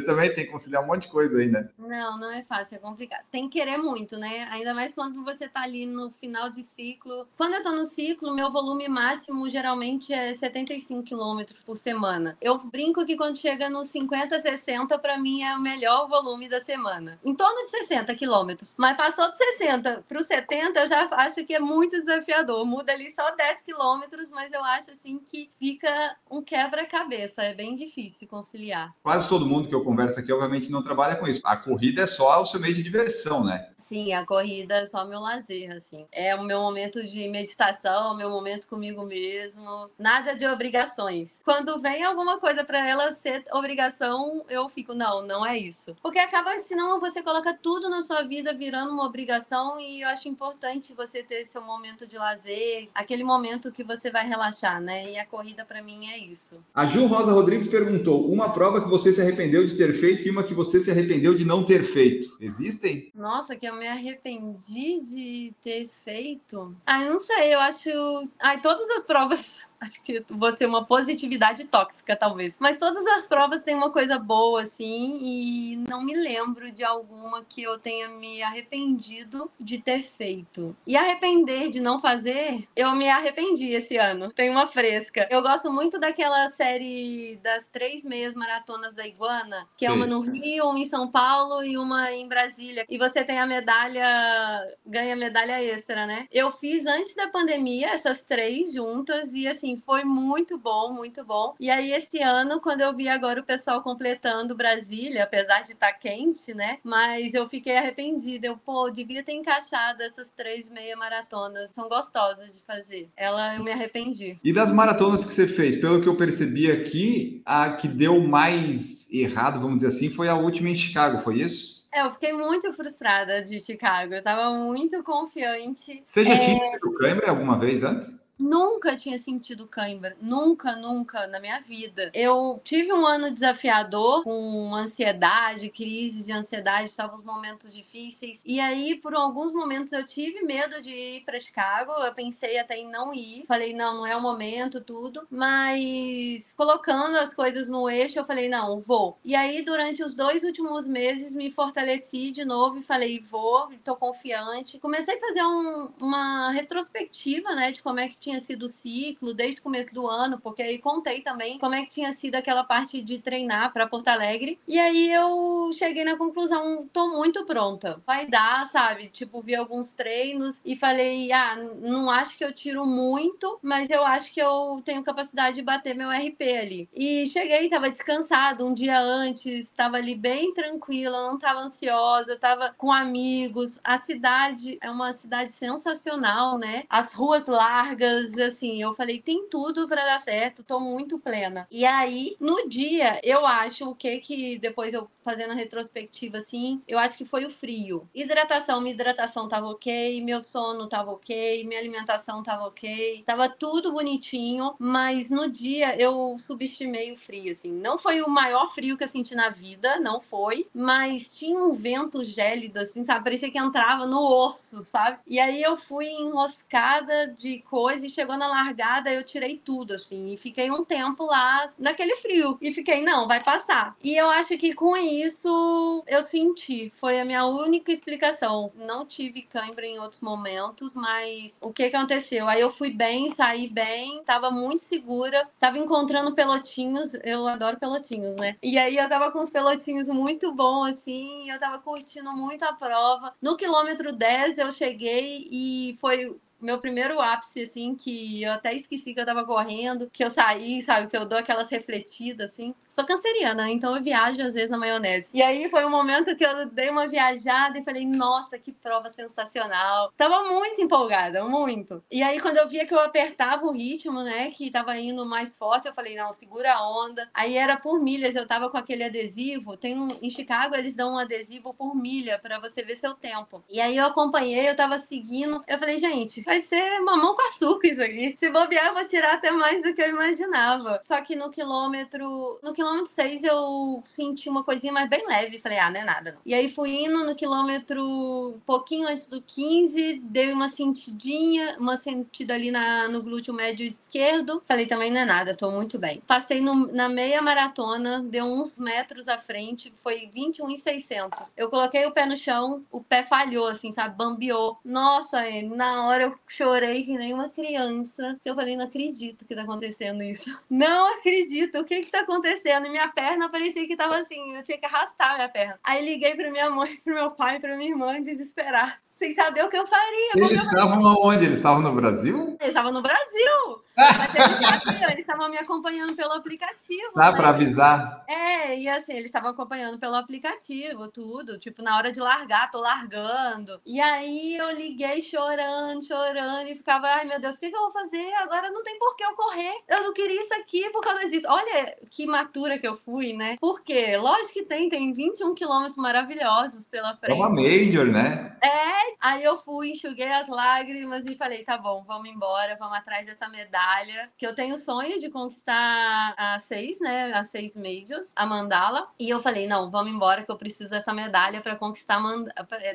[SPEAKER 1] também tem que conciliar um monte de coisa aí, né?
[SPEAKER 2] Não, não é fácil, é complicado. Tem que querer muito, né? Ainda mais quando você tá ali no final de ciclo. Quando eu tô no ciclo, meu volume máximo geralmente é 75 quilômetros por semana. Eu brinco que quando chega nos 50, 60, para mim é o melhor volume da semana. Em torno de 60 quilômetros. Mas passou de 60 para os 70, eu já acho que é muito desafiador. Muda ali só 10 quilômetros, mas eu acho assim que fica um quebra-cabeça. É bem difícil conciliar.
[SPEAKER 1] Quase todo mundo que eu converso aqui, obviamente, não trabalha com isso. A corrida é só o seu meio de diversão, né?
[SPEAKER 2] Sim, a corrida é só meu lazer, assim. É o meu momento de meditação, o meu momento comigo mesmo. Nada de obrigações. Quando vem alguma coisa para ela ser obrigação, eu fico, não, não é isso. Porque acaba, senão você coloca tudo na sua vida virando uma obrigação e eu acho importante você ter seu momento de lazer, aquele momento que você vai relaxar, né? E a corrida para mim é isso.
[SPEAKER 1] A Ju Rosa Rodrigues perguntou: uma prova que você se arrependeu de ter feito e uma que você se arrependeu de não ter feito. Existem?
[SPEAKER 2] Nossa, que é me arrependi de ter feito? Ah, não sei, eu acho. Ai, todas as provas acho que vou ser uma positividade tóxica, talvez. Mas todas as provas têm uma coisa boa, assim, e não me lembro de alguma que eu tenha me arrependido de ter feito. E arrepender de não fazer, eu me arrependi esse ano. Tem uma fresca. Eu gosto muito daquela série das três meias maratonas da Iguana, que Sim. é uma no Rio, uma em São Paulo e uma em Brasília. E você tem a medalha, ganha medalha extra, né? Eu fiz antes da pandemia essas três juntas e assim assim, foi muito bom, muito bom. E aí, esse ano, quando eu vi agora o pessoal completando Brasília, apesar de estar tá quente, né? Mas eu fiquei arrependida. Eu, pô, devia ter encaixado essas três meia maratonas. São gostosas de fazer. Ela, eu me arrependi.
[SPEAKER 1] E das maratonas que você fez, pelo que eu percebi aqui, a que deu mais errado, vamos dizer assim, foi a última em Chicago, foi isso?
[SPEAKER 2] É, eu fiquei muito frustrada de Chicago. Eu tava muito confiante.
[SPEAKER 1] Você já é... tinha sido câmera alguma vez antes?
[SPEAKER 2] Nunca tinha sentido cãibra, nunca, nunca na minha vida. Eu tive um ano desafiador, com ansiedade, crises de ansiedade, estavam os momentos difíceis. E aí, por alguns momentos, eu tive medo de ir para Chicago. Eu pensei até em não ir. Falei, não, não é o momento, tudo. Mas colocando as coisas no eixo, eu falei, não, vou. E aí, durante os dois últimos meses, me fortaleci de novo e falei, vou, tô confiante. Comecei a fazer um, uma retrospectiva, né, de como é que tinha sido o ciclo desde o começo do ano, porque aí contei também como é que tinha sido aquela parte de treinar para Porto Alegre. E aí eu cheguei na conclusão, tô muito pronta. Vai dar, sabe? Tipo, vi alguns treinos e falei, ah, não acho que eu tiro muito, mas eu acho que eu tenho capacidade de bater meu RP ali. E cheguei, tava descansado um dia antes, tava ali bem tranquila, não tava ansiosa, tava com amigos. A cidade é uma cidade sensacional, né? As ruas largas, assim, eu falei, tem tudo para dar certo, tô muito plena. E aí, no dia, eu acho o que que depois eu fazendo a retrospectiva assim, eu acho que foi o frio. Hidratação, minha hidratação tava ok, meu sono tava ok, minha alimentação tava ok, tava tudo bonitinho, mas no dia eu subestimei o frio, assim. Não foi o maior frio que eu senti na vida, não foi, mas tinha um vento gélido, assim, sabe? Parecia que entrava no osso, sabe? E aí eu fui enroscada de coisa e chegou na largada, eu tirei tudo, assim, e fiquei um tempo lá naquele frio. E fiquei, não, vai passar. E eu acho que com isso eu senti, foi a minha única explicação. Não tive cãibra em outros momentos, mas o que aconteceu? Aí eu fui bem, saí bem, tava muito segura, tava encontrando pelotinhos, eu adoro pelotinhos, né? E aí eu tava com os pelotinhos muito bons, assim, eu tava curtindo muito a prova. No quilômetro 10 eu cheguei e foi meu primeiro ápice, assim, que eu até esqueci que eu tava correndo, que eu saí, sabe, que eu dou aquelas refletidas, assim. Sou canceriana, então eu viajo às vezes na maionese. E aí foi um momento que eu dei uma viajada e falei, nossa, que prova sensacional. Tava muito empolgada, muito. E aí quando eu via que eu apertava o ritmo, né, que tava indo mais forte, eu falei, não, segura a onda. Aí era por milhas, eu tava com aquele adesivo. Tem um, em Chicago eles dão um adesivo por milha para você ver seu tempo. E aí eu acompanhei, eu tava seguindo. Eu falei, gente, vai ser mamão com açúcar isso aqui. Se bobear, eu vou tirar até mais do que eu imaginava. Só que no quilômetro. No quilômetro 6 eu senti uma coisinha mais bem leve. Falei, ah, não é nada não. E aí fui indo no quilômetro pouquinho antes do 15, dei uma sentidinha, uma sentida ali na, no glúteo médio esquerdo. Falei, também não é nada, tô muito bem. Passei no, na meia maratona, deu uns metros à frente, foi 21,600. Eu coloquei o pé no chão, o pé falhou, assim, sabe? Bambiou. Nossa, na hora eu chorei que nem uma criança. Eu falei, não acredito que tá acontecendo isso. Não acredito, o que que tá acontecendo? E minha perna parecia que tava assim, eu tinha que arrastar minha perna. Aí liguei pra minha mãe, pro meu pai, pra minha irmã desesperar sem saber o que eu faria.
[SPEAKER 1] Eles estavam
[SPEAKER 2] eu...
[SPEAKER 1] aonde? Eles estavam no Brasil?
[SPEAKER 2] Eles estavam no Brasil. eles estavam me acompanhando pelo aplicativo.
[SPEAKER 1] Dá né? para avisar?
[SPEAKER 2] É, e assim, eles estavam acompanhando pelo aplicativo, tudo. Tipo, na hora de largar, tô largando. E aí eu liguei chorando, chorando, e ficava, ai meu Deus, o que, que eu vou fazer? Agora não tem por que eu correr. Eu não queria isso aqui por causa disso. Olha que matura que eu fui, né? Porque, lógico que tem, tem 21 quilômetros maravilhosos pela frente. É
[SPEAKER 1] uma major, né?
[SPEAKER 2] É, Aí eu fui, enxuguei as lágrimas e falei: tá bom, vamos embora, vamos atrás dessa medalha. Que eu tenho o sonho de conquistar a seis, né? A seis majors, a mandala. E eu falei: não, vamos embora, que eu preciso dessa medalha para conquistar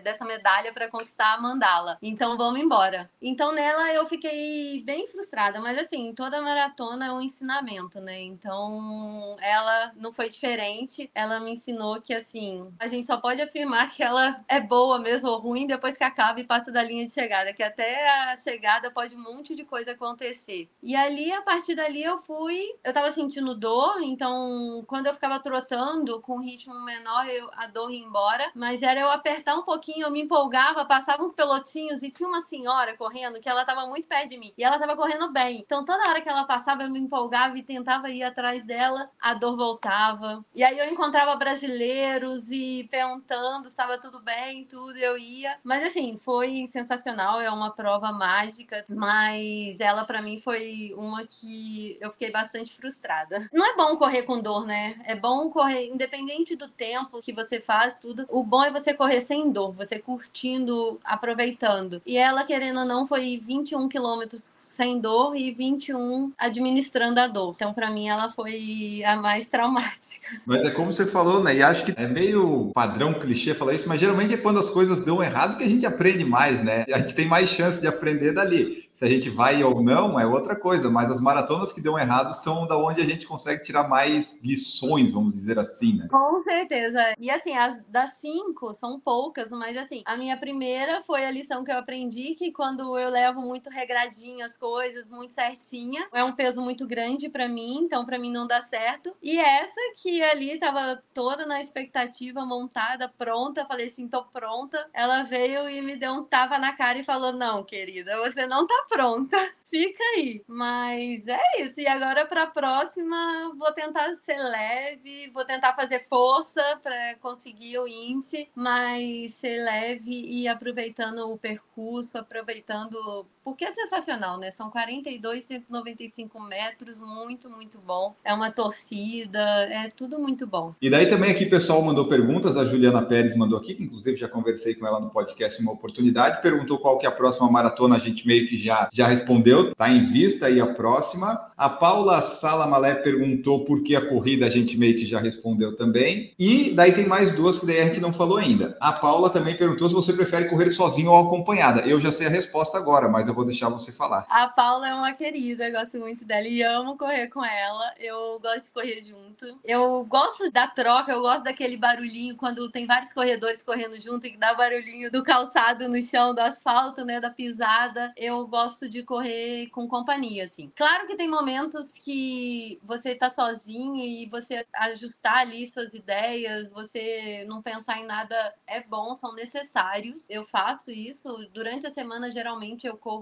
[SPEAKER 2] dessa medalha para conquistar a mandala. Então vamos embora. Então nela eu fiquei bem frustrada, mas assim, toda maratona é um ensinamento, né? Então ela não foi diferente. Ela me ensinou que assim, a gente só pode afirmar que ela é boa mesmo ou ruim depois que acaba e passa da linha de chegada, que até a chegada pode um monte de coisa acontecer. E ali, a partir dali, eu fui. Eu tava sentindo dor, então quando eu ficava trotando com um ritmo menor, eu, a dor ia embora. Mas era eu apertar um pouquinho, eu me empolgava, passava uns pelotinhos e tinha uma senhora correndo que ela tava muito perto de mim. E ela tava correndo bem. Então toda hora que ela passava, eu me empolgava e tentava ir atrás dela, a dor voltava. E aí eu encontrava brasileiros e perguntando se estava tudo bem, tudo, eu ia. Mas assim, foi sensacional, é uma prova mágica, mas ela para mim foi uma que eu fiquei bastante frustrada. Não é bom correr com dor, né? É bom correr independente do tempo que você faz tudo. O bom é você correr sem dor, você curtindo, aproveitando. E ela querendo ou não foi 21 quilômetros sem dor e 21 administrando a dor. Então para mim ela foi a mais traumática.
[SPEAKER 1] Mas é como você falou, né? E acho que é meio padrão clichê falar isso, mas geralmente é quando as coisas dão errado que a gente aprende mais, né? A gente tem mais chance de aprender dali. Se a gente vai ou não é outra coisa, mas as maratonas que dão errado são da onde a gente consegue tirar mais lições, vamos dizer assim, né?
[SPEAKER 2] Com certeza. E assim, as das cinco são poucas, mas assim, a minha primeira foi a lição que eu aprendi que quando eu levo muito regradinho as coisas, muito certinha, é um peso muito grande para mim, então para mim não dá certo. E essa que ali tava toda na expectativa, montada, pronta, falei assim, tô pronta. Ela veio e me deu um tapa na cara e falou: "Não, querida, você não tá pronta. Fica aí. Mas é isso. E agora para a próxima, vou tentar ser leve, vou tentar fazer força para conseguir o índice, mas ser leve e aproveitando o percurso, aproveitando. Porque é sensacional, né? São 42, 195 metros, muito, muito bom. É uma torcida, é tudo muito bom.
[SPEAKER 1] E daí também aqui o pessoal mandou perguntas, a Juliana Pérez mandou aqui, que inclusive já conversei com ela no podcast uma oportunidade, perguntou qual que é a próxima maratona, a gente meio que já já, respondeu, tá em vista aí a próxima. A Paula Salamalé perguntou por que a corrida, a gente meio que já respondeu também. E daí tem mais duas que daí a gente não falou ainda. A Paula também perguntou se você prefere correr sozinho ou acompanhada. Eu já sei a resposta agora, mas eu vou deixar você falar.
[SPEAKER 2] A Paula é uma querida, eu gosto muito dela e amo correr com ela. Eu gosto de correr junto. Eu gosto da troca, eu gosto daquele barulhinho quando tem vários corredores correndo junto e que dá barulhinho do calçado no chão, do asfalto, né, da pisada. Eu gosto de correr com companhia, assim. Claro que tem momentos que você tá sozinho e você ajustar ali suas ideias, você não pensar em nada é bom, são necessários. Eu faço isso durante a semana, geralmente eu corro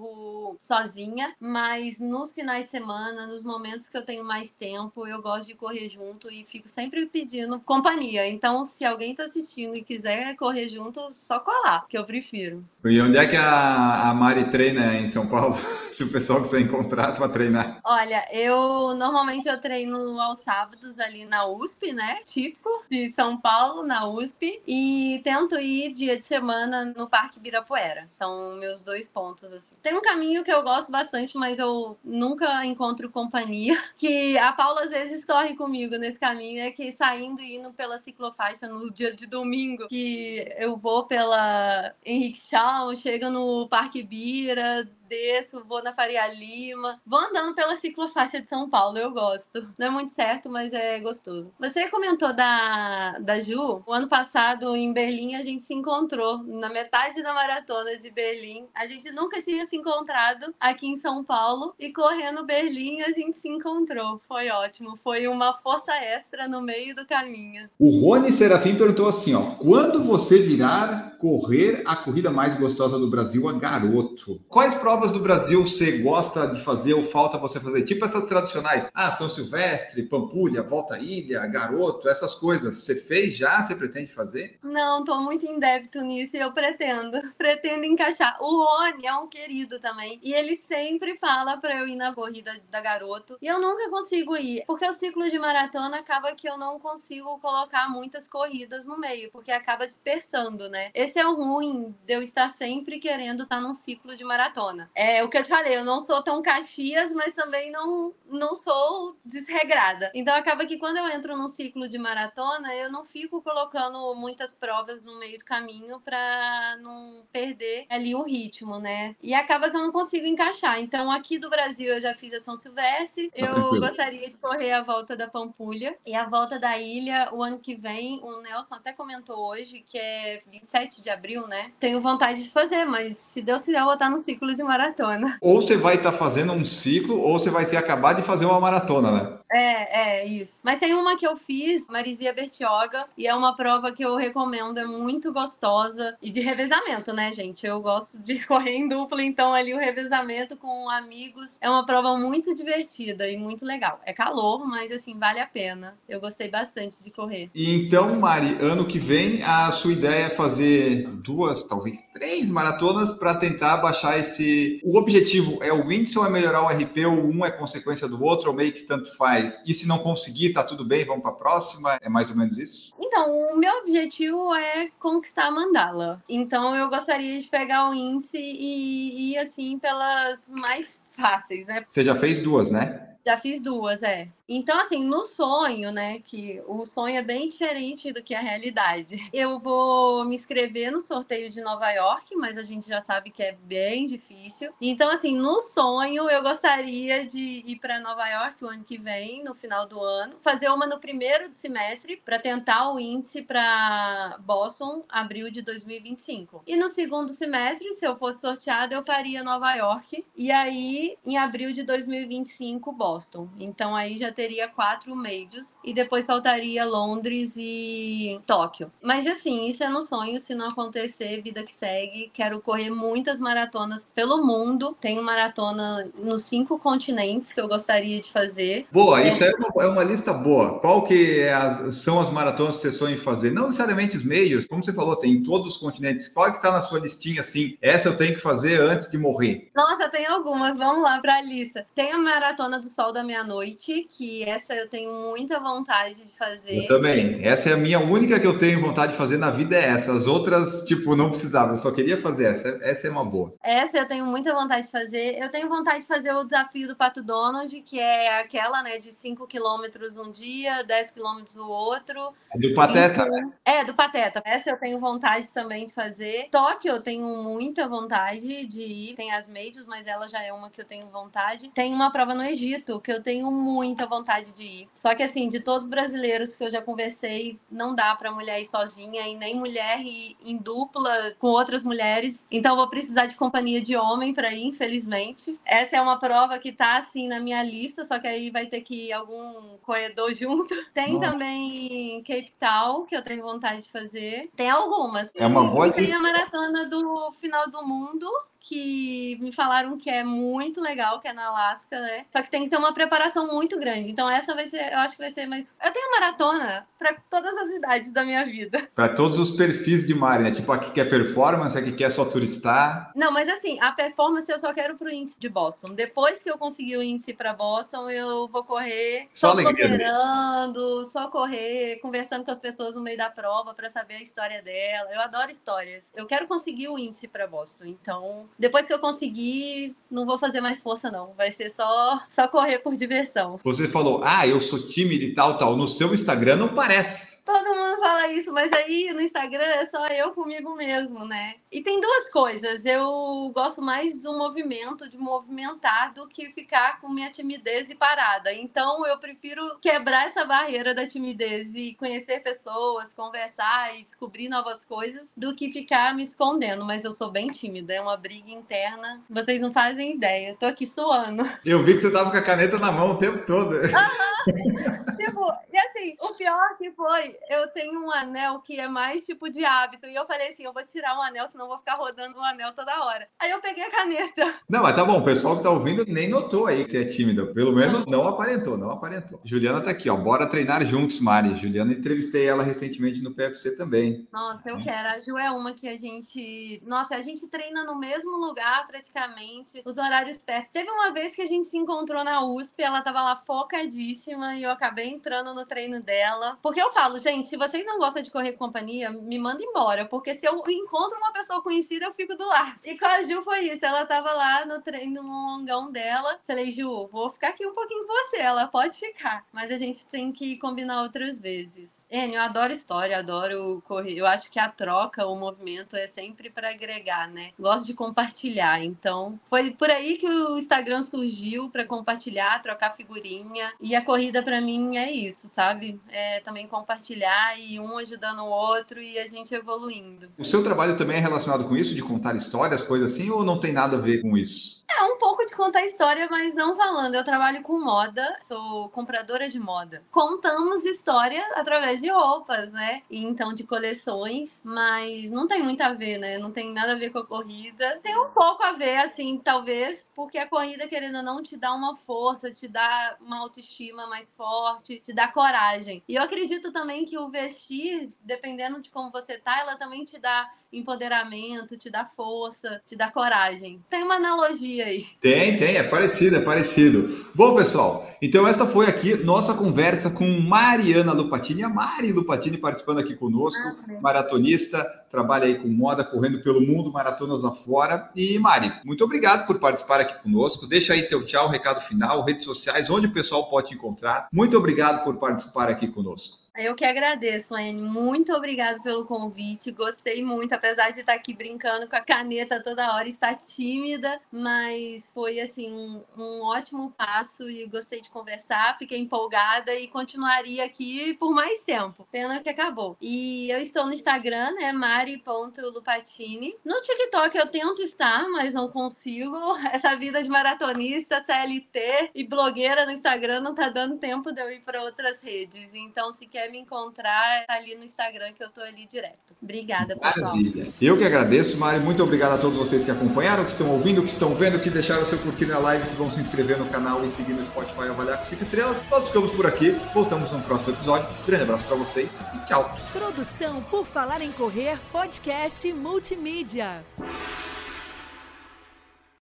[SPEAKER 2] sozinha, mas nos finais de semana, nos momentos que eu tenho mais tempo, eu gosto de correr junto e fico sempre pedindo companhia. Então, se alguém tá assistindo e quiser correr junto, só colar, que eu prefiro.
[SPEAKER 1] E onde é que a, a Mari treina em São Paulo? se o pessoal quiser encontrar para treinar?
[SPEAKER 2] Olha, eu normalmente eu treino aos sábados ali na USP, né? Típico de São Paulo, na USP. E tento ir dia de semana no Parque Birapuera. São meus dois pontos, assim. Tem um caminho que eu gosto bastante, mas eu nunca encontro companhia. Que a Paula às vezes corre comigo nesse caminho. É que saindo e indo pela ciclofaixa no dia de domingo, que eu vou pela Henrique Chão, chego no Parque Bira, desço, vou na Faria Lima, vou andando pela ciclofaixa de São Paulo, eu gosto. Não é muito certo, mas é gostoso. Você comentou da, da Ju, o ano passado em Berlim a gente se encontrou, na metade da maratona de Berlim. A gente nunca tinha se encontrado aqui em São Paulo e correndo Berlim a gente se encontrou. Foi ótimo, foi uma força extra no meio do caminho.
[SPEAKER 1] O Rony Serafim perguntou assim, ó, quando você virar correr a corrida mais gostosa do Brasil a garoto? Quais provas provas do Brasil você gosta de fazer ou falta você fazer? Tipo essas tradicionais. Ah, São Silvestre, Pampulha, Volta à Ilha, Garoto, essas coisas. Você fez já? Você pretende fazer?
[SPEAKER 2] Não, tô muito em débito nisso e eu pretendo. Pretendo encaixar. O Rony é um querido também. E ele sempre fala pra eu ir na corrida da Garoto. E eu nunca consigo ir. Porque o ciclo de maratona acaba que eu não consigo colocar muitas corridas no meio. Porque acaba dispersando, né? Esse é o ruim de eu estar sempre querendo estar num ciclo de maratona. É o que eu te falei, eu não sou tão caxias, mas também não, não sou desregrada. Então acaba que quando eu entro num ciclo de maratona, eu não fico colocando muitas provas no meio do caminho para não perder ali o ritmo, né? E acaba que eu não consigo encaixar. Então aqui do Brasil eu já fiz a São Silvestre, tá eu gostaria de correr a volta da Pampulha e a volta da ilha o ano que vem. O Nelson até comentou hoje que é 27 de abril, né? Tenho vontade de fazer, mas se Deus quiser eu vou estar no ciclo de maratona maratona.
[SPEAKER 1] Ou você vai estar tá fazendo um ciclo, ou você vai ter acabado de fazer uma maratona, né?
[SPEAKER 2] É, é, isso. Mas tem uma que eu fiz, Marizia Bertioga, e é uma prova que eu recomendo, é muito gostosa. E de revezamento, né, gente? Eu gosto de correr em dupla, então ali o revezamento com amigos é uma prova muito divertida e muito legal. É calor, mas assim, vale a pena. Eu gostei bastante de correr.
[SPEAKER 1] E então, Mari, ano que vem, a sua ideia é fazer duas, talvez três maratonas para tentar baixar esse o objetivo é o índice ou é melhorar o RP, ou um é consequência do outro, ou meio que tanto faz? E se não conseguir, tá tudo bem, vamos para a próxima? É mais ou menos isso?
[SPEAKER 2] Então, o meu objetivo é conquistar a mandala. Então, eu gostaria de pegar o índice e ir assim pelas mais fáceis, né?
[SPEAKER 1] Você já fez duas, né?
[SPEAKER 2] Já fiz duas, é. Então, assim, no sonho, né? Que o sonho é bem diferente do que a realidade. Eu vou me inscrever no sorteio de Nova York, mas a gente já sabe que é bem difícil. Então, assim, no sonho, eu gostaria de ir para Nova York o ano que vem, no final do ano, fazer uma no primeiro do semestre para tentar o índice para Boston, abril de 2025. E no segundo semestre, se eu fosse sorteada, eu faria Nova York. E aí, em abril de 2025, Boston. Então, aí já teria quatro majors e depois faltaria Londres e Tóquio. Mas assim, isso é no sonho, se não acontecer, vida que segue. Quero correr muitas maratonas pelo mundo. Tenho maratona nos cinco continentes que eu gostaria de fazer.
[SPEAKER 1] Boa, é. isso é uma, é uma lista boa. Qual que é são as maratonas que você sonha em fazer? Não necessariamente os meios, como você falou, tem em todos os continentes. Qual que está na sua listinha assim? Essa eu tenho que fazer antes de morrer.
[SPEAKER 2] Nossa, tem algumas. Vamos Vamos lá para a lista. Tem a Maratona do Sol da Meia-Noite, que essa eu tenho muita vontade de fazer.
[SPEAKER 1] Eu também. Essa é a minha única que eu tenho vontade de fazer na vida é essa. As outras, tipo, não precisava, eu só queria fazer essa. Essa é uma boa.
[SPEAKER 2] Essa eu tenho muita vontade de fazer. Eu tenho vontade de fazer o desafio do Pato Donald, que é aquela, né, de 5 quilômetros um dia, 10 quilômetros o outro.
[SPEAKER 1] Do Pateta, 21... né?
[SPEAKER 2] É, do Pateta. Essa eu tenho vontade também de fazer. Tóquio eu tenho muita vontade de ir. Tem as médias, mas ela já é uma que eu tenho vontade. Tem uma prova no Egito que eu tenho muita vontade de ir. Só que assim, de todos os brasileiros que eu já conversei, não dá para mulher ir sozinha e nem mulher ir em dupla com outras mulheres. Então eu vou precisar de companhia de homem para ir, infelizmente. Essa é uma prova que tá assim na minha lista, só que aí vai ter que ir algum corredor junto. Tem Nossa. também Cape Town, que eu tenho vontade de fazer. Tem algumas.
[SPEAKER 1] É uma boa
[SPEAKER 2] tem a maratona do final do mundo, que me falaram que é muito legal, que é na Alasca, né? Só que tem que ter uma preparação muito grande. Então essa vai ser, eu acho que vai ser mais. Eu tenho maratona para todas as idades da minha vida.
[SPEAKER 1] Para todos os perfis de Mari, né? Tipo, aqui quer performance, aqui quer só turistar.
[SPEAKER 2] Não, mas assim, a performance eu só quero pro índice de Boston. Depois que eu conseguir o índice para Boston, eu vou correr
[SPEAKER 1] só,
[SPEAKER 2] só blogueirando, só correr, conversando com as pessoas no meio da prova para saber a história dela. Eu adoro histórias. Eu quero conseguir o índice para Boston. Então, depois que eu conseguir, não vou fazer mais força, não. Vai ser só, só correr por diversão.
[SPEAKER 1] Você falou, ah, eu sou tímido e tal, tal. No seu Instagram não parece.
[SPEAKER 2] Todo mundo fala isso, mas aí no Instagram é só eu comigo mesmo, né? E tem duas coisas. Eu gosto mais do movimento, de movimentar, do que ficar com minha timidez e parada. Então eu prefiro quebrar essa barreira da timidez e conhecer pessoas, conversar e descobrir novas coisas, do que ficar me escondendo. Mas eu sou bem tímida, é uma briga interna. Vocês não fazem ideia. Tô aqui suando.
[SPEAKER 1] Eu vi que você tava com a caneta na mão o tempo todo.
[SPEAKER 2] Uhum. tipo, e assim, o pior que foi, eu tenho um anel que é mais tipo de hábito. E eu falei assim: eu vou tirar um anel, senão eu vou ficar rodando o um anel toda hora. Aí eu peguei a caneta.
[SPEAKER 1] Não, mas tá bom, o pessoal que tá ouvindo nem notou aí que você é tímida. Pelo menos não aparentou, não aparentou. Juliana tá aqui, ó. Bora treinar juntos, Mari. Juliana, entrevistei ela recentemente no PFC também.
[SPEAKER 2] Nossa, eu é. quero. A Ju é uma que a gente. Nossa, a gente treina no mesmo lugar praticamente, os horários perto. Teve uma vez que a gente se encontrou na USP, ela tava lá focadíssima e eu acabei entrando no treino dela. Porque eu falo, gente, se vocês não gostam de correr com companhia, me manda embora. Porque se eu encontro uma pessoa conhecida, eu fico do lado. E com a Ju foi isso. Ela tava lá no treino, no longão dela. Falei, Ju, vou ficar aqui um pouquinho com você. Ela pode ficar. Mas a gente tem que combinar outras vezes. Enio, eu adoro história, adoro correr. Eu acho que a troca, o movimento é sempre para agregar, né? Gosto de compartilhar. Então, foi por aí que o Instagram surgiu para compartilhar, trocar figurinha. E a corrida para mim é isso, sabe? É também compartilhar e um ajudando o outro e a gente evoluindo.
[SPEAKER 1] O seu trabalho também é relacionado com isso, de contar histórias, coisas assim, ou não tem nada a ver com isso?
[SPEAKER 2] É um pouco de contar história, mas não falando. Eu trabalho com moda, sou compradora de moda. Contamos história através de roupas, né? E então de coleções, mas não tem muito a ver, né? Não tem nada a ver com a corrida. Tem um pouco a ver, assim, talvez, porque a corrida, querendo ou não, te dá uma força, te dá uma autoestima mais forte, te dá coragem. E eu acredito também que o vestir, dependendo de como você tá, ela também te dá empoderamento, te dá força, te dá coragem. Tem uma analogia aí.
[SPEAKER 1] Tem, tem, é parecido, é parecido. Bom, pessoal, então essa foi aqui nossa conversa com Mariana Lupatini, a Mari Lupatini participando aqui conosco, ah, maratonista, trabalha aí com moda, correndo pelo mundo, maratonas lá fora. E Mari, muito obrigado por participar aqui conosco. Deixa aí teu tchau, recado final, redes sociais, onde o pessoal pode te encontrar. Muito obrigado por participar aqui conosco.
[SPEAKER 2] Eu que agradeço, Anne. Muito obrigado pelo convite. Gostei muito, apesar de estar aqui brincando com a caneta toda hora, estar tímida, mas foi assim um, um ótimo passo e gostei de conversar. Fiquei empolgada e continuaria aqui por mais tempo. Pena que acabou. E eu estou no Instagram, né? Mari.lupatini. No TikTok eu tento estar, mas não consigo. Essa vida de maratonista, CLT e blogueira no Instagram não tá dando tempo de eu ir para outras redes. Então, se quer me encontrar, tá ali no Instagram que eu tô ali direto. Obrigada, pessoal. Maravilha.
[SPEAKER 1] Eu que agradeço, Mari. Muito obrigado a todos vocês que acompanharam, que estão ouvindo, que estão vendo, que deixaram seu curtir na live, que vão se inscrever no canal e seguir no Spotify e avaliar com 5 estrelas. Nós ficamos por aqui. Voltamos no próximo episódio. grande abraço para vocês e tchau.
[SPEAKER 3] Produção por Falar em Correr, Podcast Multimídia.